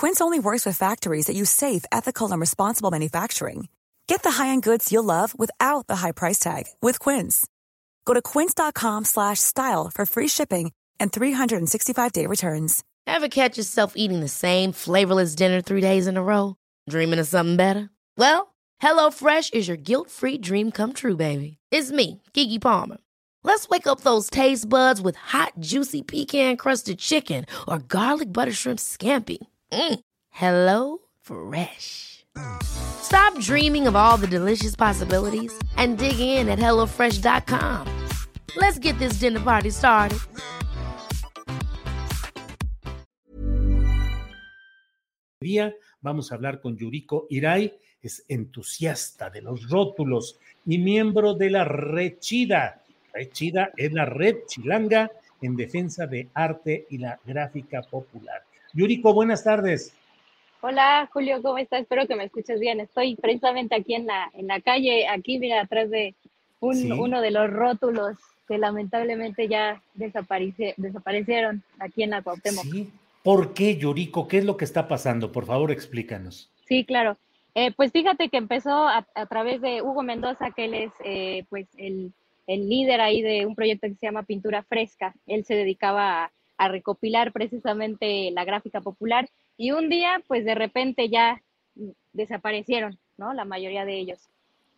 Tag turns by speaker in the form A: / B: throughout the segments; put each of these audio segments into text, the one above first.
A: Quince only works with factories that use safe, ethical, and responsible manufacturing. Get the high-end goods you'll love without the high price tag with Quince. Go to quince.com/style for free shipping and 365-day returns.
B: Ever catch yourself eating the same flavorless dinner 3 days in a row, dreaming of something better? Well, HelloFresh is your guilt-free dream come true, baby. It's me, Gigi Palmer. Let's wake up those taste buds with hot, juicy pecan-crusted chicken or garlic butter shrimp scampi. Mm. Hello Fresh. Stop dreaming of all the delicious possibilities and dig in at HelloFresh.com. Let's get this dinner party started.
C: Día vamos a hablar con Yuriko Irai, es entusiasta de los rótulos y miembro de la Red Chida. Red Chida es la red chilanga en defensa de arte y la gráfica popular. Yuriko, buenas tardes.
D: Hola Julio, ¿cómo estás? Espero que me escuches bien. Estoy precisamente aquí en la, en la calle, aquí mira, atrás de un,
C: Sí.
D: uno de los rótulos que lamentablemente ya desaparecieron aquí en la Cuauhtémoc. Sí,
C: Sí. ¿Por qué, Yuriko? ¿Qué es lo que está pasando? Por favor, explícanos.
D: claro. Eh, pues fíjate que empezó a, a través de Hugo Mendoza, que él es eh, pues el, el líder ahí de un proyecto que se llama Pintura Fresca. Él se dedicaba a, a recopilar precisamente la gráfica popular y un día pues de repente ya desaparecieron, ¿no? La mayoría de ellos.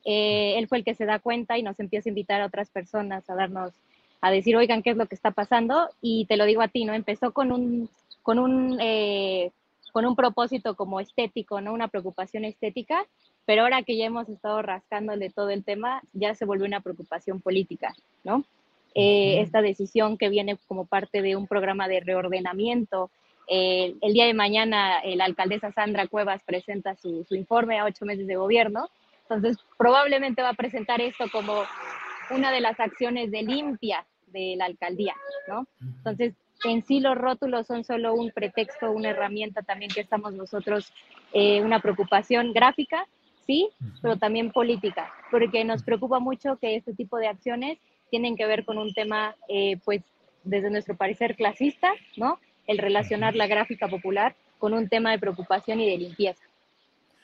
D: Eh, él fue el que se da cuenta y nos empieza a invitar a otras personas a darnos, a decir, oigan, ¿qué es lo que está pasando? Y te lo digo a ti, ¿no? Empezó con un, con un, eh, con un propósito como estético, ¿no? Una preocupación estética, pero ahora que ya hemos estado rascándole todo el tema, ya se volvió una preocupación política, ¿no? Eh, esta decisión que viene como parte de un programa de reordenamiento. Eh, el día de mañana eh, la alcaldesa Sandra Cuevas presenta su, su informe a ocho meses de gobierno, entonces probablemente va a presentar esto como una de las acciones de limpia de la alcaldía, ¿no? Entonces, en sí los rótulos son solo un pretexto, una herramienta también que estamos nosotros, eh, una preocupación gráfica, sí, pero también política, porque nos preocupa mucho que este tipo de acciones tienen que ver con un tema, eh, pues, desde nuestro parecer clasista, ¿no? El relacionar la gráfica popular con un tema de preocupación y de limpieza.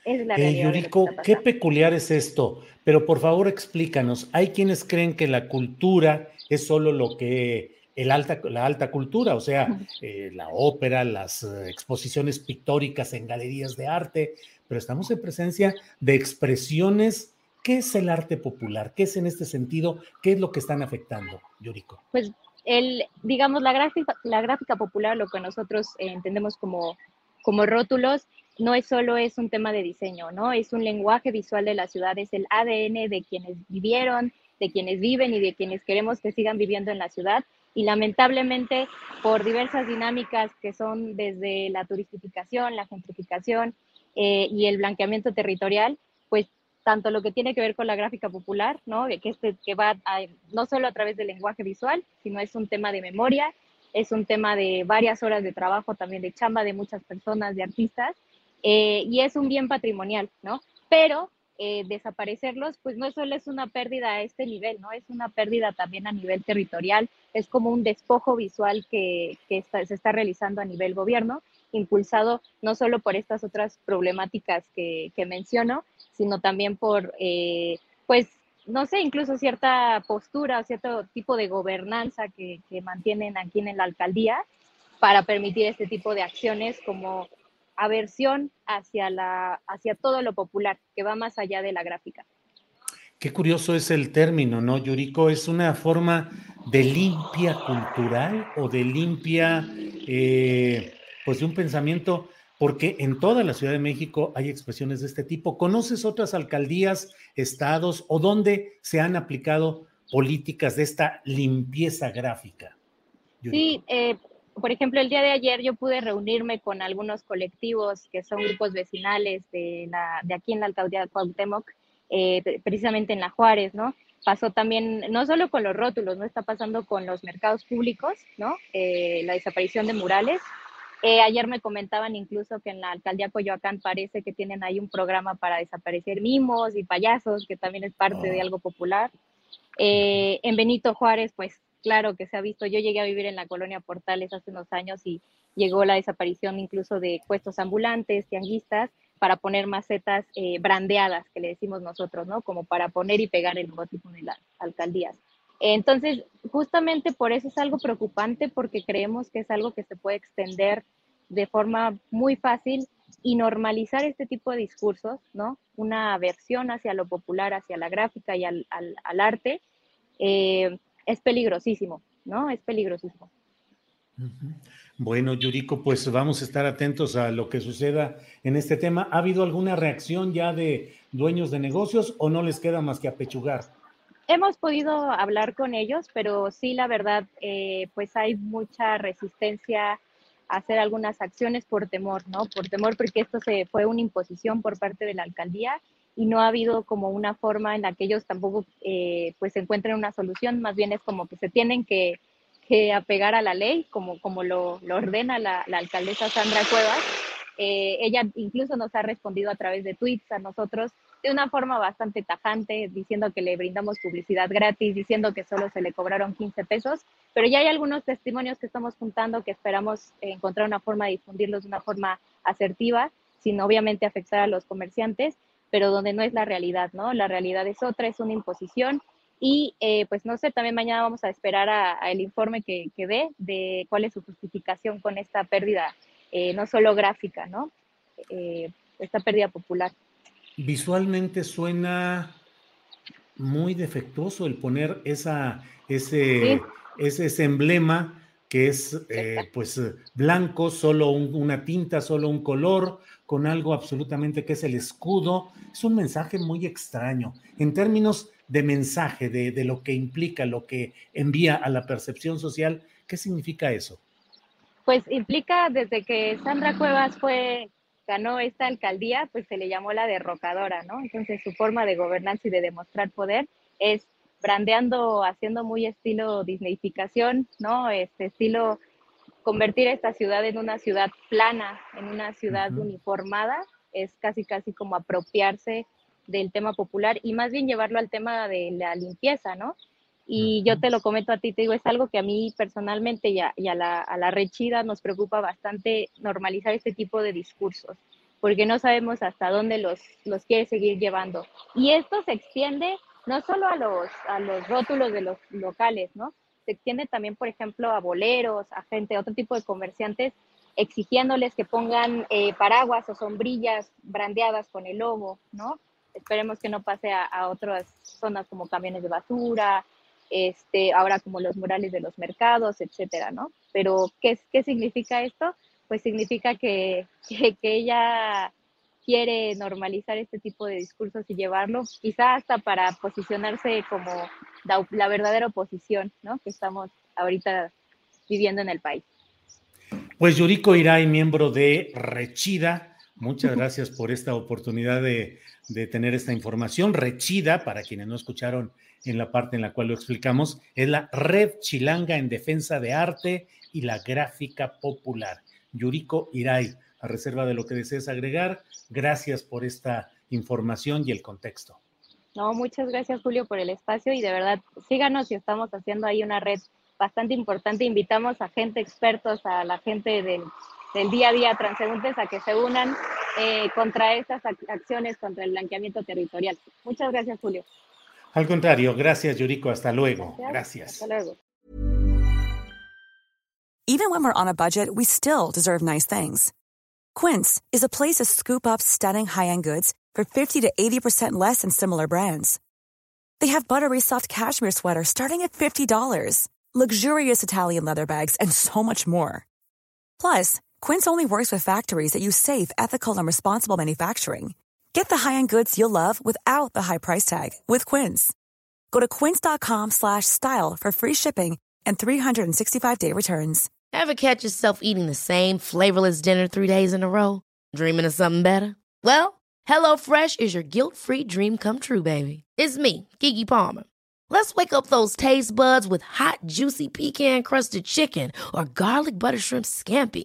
D: Es la
C: Eh, Yuriko, qué peculiar es esto, pero por favor explícanos. Hay quienes creen que la cultura es solo lo que el alta, la alta cultura, o sea, eh, la ópera, las eh, exposiciones pictóricas en galerías de arte, pero estamos en presencia de expresiones. ¿Qué es el arte popular? ¿Qué es en este sentido? ¿Qué es lo que están afectando, Yuriko?
D: pues el, digamos, la gráfica, la gráfica popular, lo que nosotros eh, entendemos como, como rótulos, no es solo es un tema de diseño, ¿no? Es un lenguaje visual de la ciudad, es el ADN de quienes vivieron, de quienes viven y de quienes queremos que sigan viviendo en la ciudad. Y lamentablemente, por diversas dinámicas que son desde la turistificación, la gentrificación eh, y el blanqueamiento territorial, pues tanto lo que tiene que ver con la gráfica popular, ¿no? Que, este, que va a- no solo a través del lenguaje visual, sino es un tema de memoria, es un tema de varias horas de trabajo, también de chamba de muchas personas, de artistas, eh, y es un bien patrimonial, ¿no? Pero eh, desaparecerlos, pues no solo es una pérdida a este nivel, ¿no? Es una pérdida también a nivel territorial, es como un despojo visual que, que está- se está realizando a nivel gobierno, impulsado no solo por estas otras problemáticas que, que menciono, sino también por, eh, pues, no sé, incluso cierta postura o cierto tipo de gobernanza que, que mantienen aquí en la alcaldía para permitir este tipo de acciones como aversión hacia, la, hacia todo lo popular, que va más allá de la gráfica.
C: Qué curioso es el término, ¿no, Yuriko? ¿Es una forma de limpia cultural o de limpia, eh, pues de un pensamiento? Porque en toda la Ciudad de México hay expresiones de este tipo. ¿Conoces otras alcaldías, estados o donde se han aplicado políticas de esta limpieza gráfica?
D: Sí, eh, por ejemplo, el día de ayer yo pude reunirme con algunos colectivos que son grupos vecinales de aquí en la alcaldía de Cuauhtémoc, eh, precisamente en La Juárez, ¿no? Pasó también, no solo con los rótulos, ¿no? Está pasando con los mercados públicos, ¿no? Eh, la desaparición de murales. Eh, ayer me comentaban incluso que en la alcaldía Coyoacán parece que tienen ahí un programa para desaparecer mimos y payasos, que también es parte de oh. algo popular. en Benito Juárez, pues claro que se ha visto. Yo llegué a vivir en la colonia Portales hace unos años y llegó la desaparición incluso de puestos ambulantes, tianguistas, para poner macetas eh, brandeadas, que le decimos nosotros, ¿no? Como para poner y pegar el logotipo de las alcaldías. Entonces, justamente por eso es algo preocupante, porque creemos que es algo que se puede extender de forma muy fácil y normalizar este tipo de discursos, ¿no? Una aversión hacia lo popular, hacia la gráfica y al, arte, eh, es peligrosísimo, ¿no? Es peligrosísimo.
C: Bueno, Yuriko, pues vamos a estar atentos a lo que suceda en este tema. ¿Ha habido alguna reacción ya de dueños de negocios o no les queda más que apechugar?
D: Hemos podido hablar con ellos, pero sí, la verdad, eh, pues hay mucha resistencia a hacer algunas acciones por temor, ¿no? Por temor porque esto se fue una imposición por parte de la alcaldía y no ha habido como una forma en la que ellos tampoco eh, pues encuentren una solución, más bien es como que se tienen que, apegar a la ley, como, como lo, ordena la, alcaldesa Sandra Cuevas. Eh, ella incluso nos ha respondido a través de tweets a nosotros de una forma bastante tajante, diciendo que le brindamos publicidad gratis, diciendo que solo se le cobraron 15 pesos, pero ya hay algunos testimonios que estamos juntando que esperamos encontrar una forma de difundirlos de una forma asertiva, sin obviamente afectar a los comerciantes pero donde no es la realidad, ¿no? La realidad es otra, es una imposición y eh, pues no sé, también mañana vamos a esperar a, el informe que, que dé de cuál es su justificación con esta pérdida, eh, no solo gráfica, ¿no? Eh, esta pérdida popular.
C: Visualmente suena muy defectuoso el poner esa, ese, ese, emblema que es pues blanco, solo una tinta, solo un color, con algo absolutamente que es el escudo. Es un mensaje muy extraño. En términos de mensaje, de, lo que implica, lo que envía a la percepción social, ¿qué significa eso?
D: Pues implica desde que Sandra Cuevas fue ganó esta alcaldía, pues se le llamó la derrocadora, ¿no? Entonces su forma de gobernanza y de demostrar poder es brandeando, haciendo muy estilo disneyficación, ¿no? Este estilo convertir esta ciudad en una ciudad plana, en una ciudad uniformada, es casi casi como apropiarse del tema popular y más bien llevarlo al tema de la limpieza, ¿no? Y yo te lo comento a ti, te digo, es algo que a mí personalmente y a, la, a la rechida nos preocupa bastante normalizar este tipo de discursos, porque no sabemos hasta dónde los, los quiere seguir llevando. Y esto se extiende no solo a los, a los rótulos de los locales, ¿no? se extiende también, por ejemplo, a boleros, a gente, otro tipo de comerciantes, exigiéndoles que pongan eh, paraguas o sombrillas brandeadas con el logo, ¿no? Esperemos que no pase a, otras zonas como camiones de basura, este, ahora como los murales de los mercados, etcétera, ¿no? Pero, ¿qué, significa esto? Pues significa que, que, que ella quiere normalizar este tipo de discursos y llevarlo, quizá hasta para posicionarse como la, verdadera oposición ¿no? que estamos ahorita viviendo en el país.
C: Pues Yuriko Iray, miembro de Rechida, muchas gracias por esta oportunidad de, tener esta información. Rechida, para quienes no escucharon en la parte en la cual lo explicamos, es la Red Chilanga en Defensa de Arte y la Gráfica Popular. Yuriko Iray, a reserva de lo que desees agregar. Gracias por esta información y el contexto.
D: No, muchas gracias Julio por el espacio y de verdad síganos y estamos haciendo ahí una red bastante importante. Invitamos a gente expertos, a la gente del, día a día transeúntes a que se unan eh, contra estas acciones, contra el blanqueamiento territorial. Muchas gracias Julio.
C: Al contrario, gracias Yuriko, hasta luego. Gracias.
D: Hasta luego.
A: Even when we're on a budget, we still deserve nice things. Quince is a place to scoop up stunning high-end goods for 50 to 80% less than similar brands. They have buttery soft cashmere sweaters starting at $50, luxurious Italian leather bags, and so much more. Plus, Quince only works with factories that use safe, ethical, and responsible manufacturing. Get the high-end goods you'll love without the high price tag with Quince. Go to quince.com/style for free shipping and 365-day returns.
B: Ever catch yourself eating the same flavorless dinner three days in a row? Dreaming of something better? Well, HelloFresh is your guilt-free dream come true, baby. It's me, Gigi Palmer. Let's wake up those taste buds with hot, juicy pecan-crusted chicken or garlic butter shrimp scampi.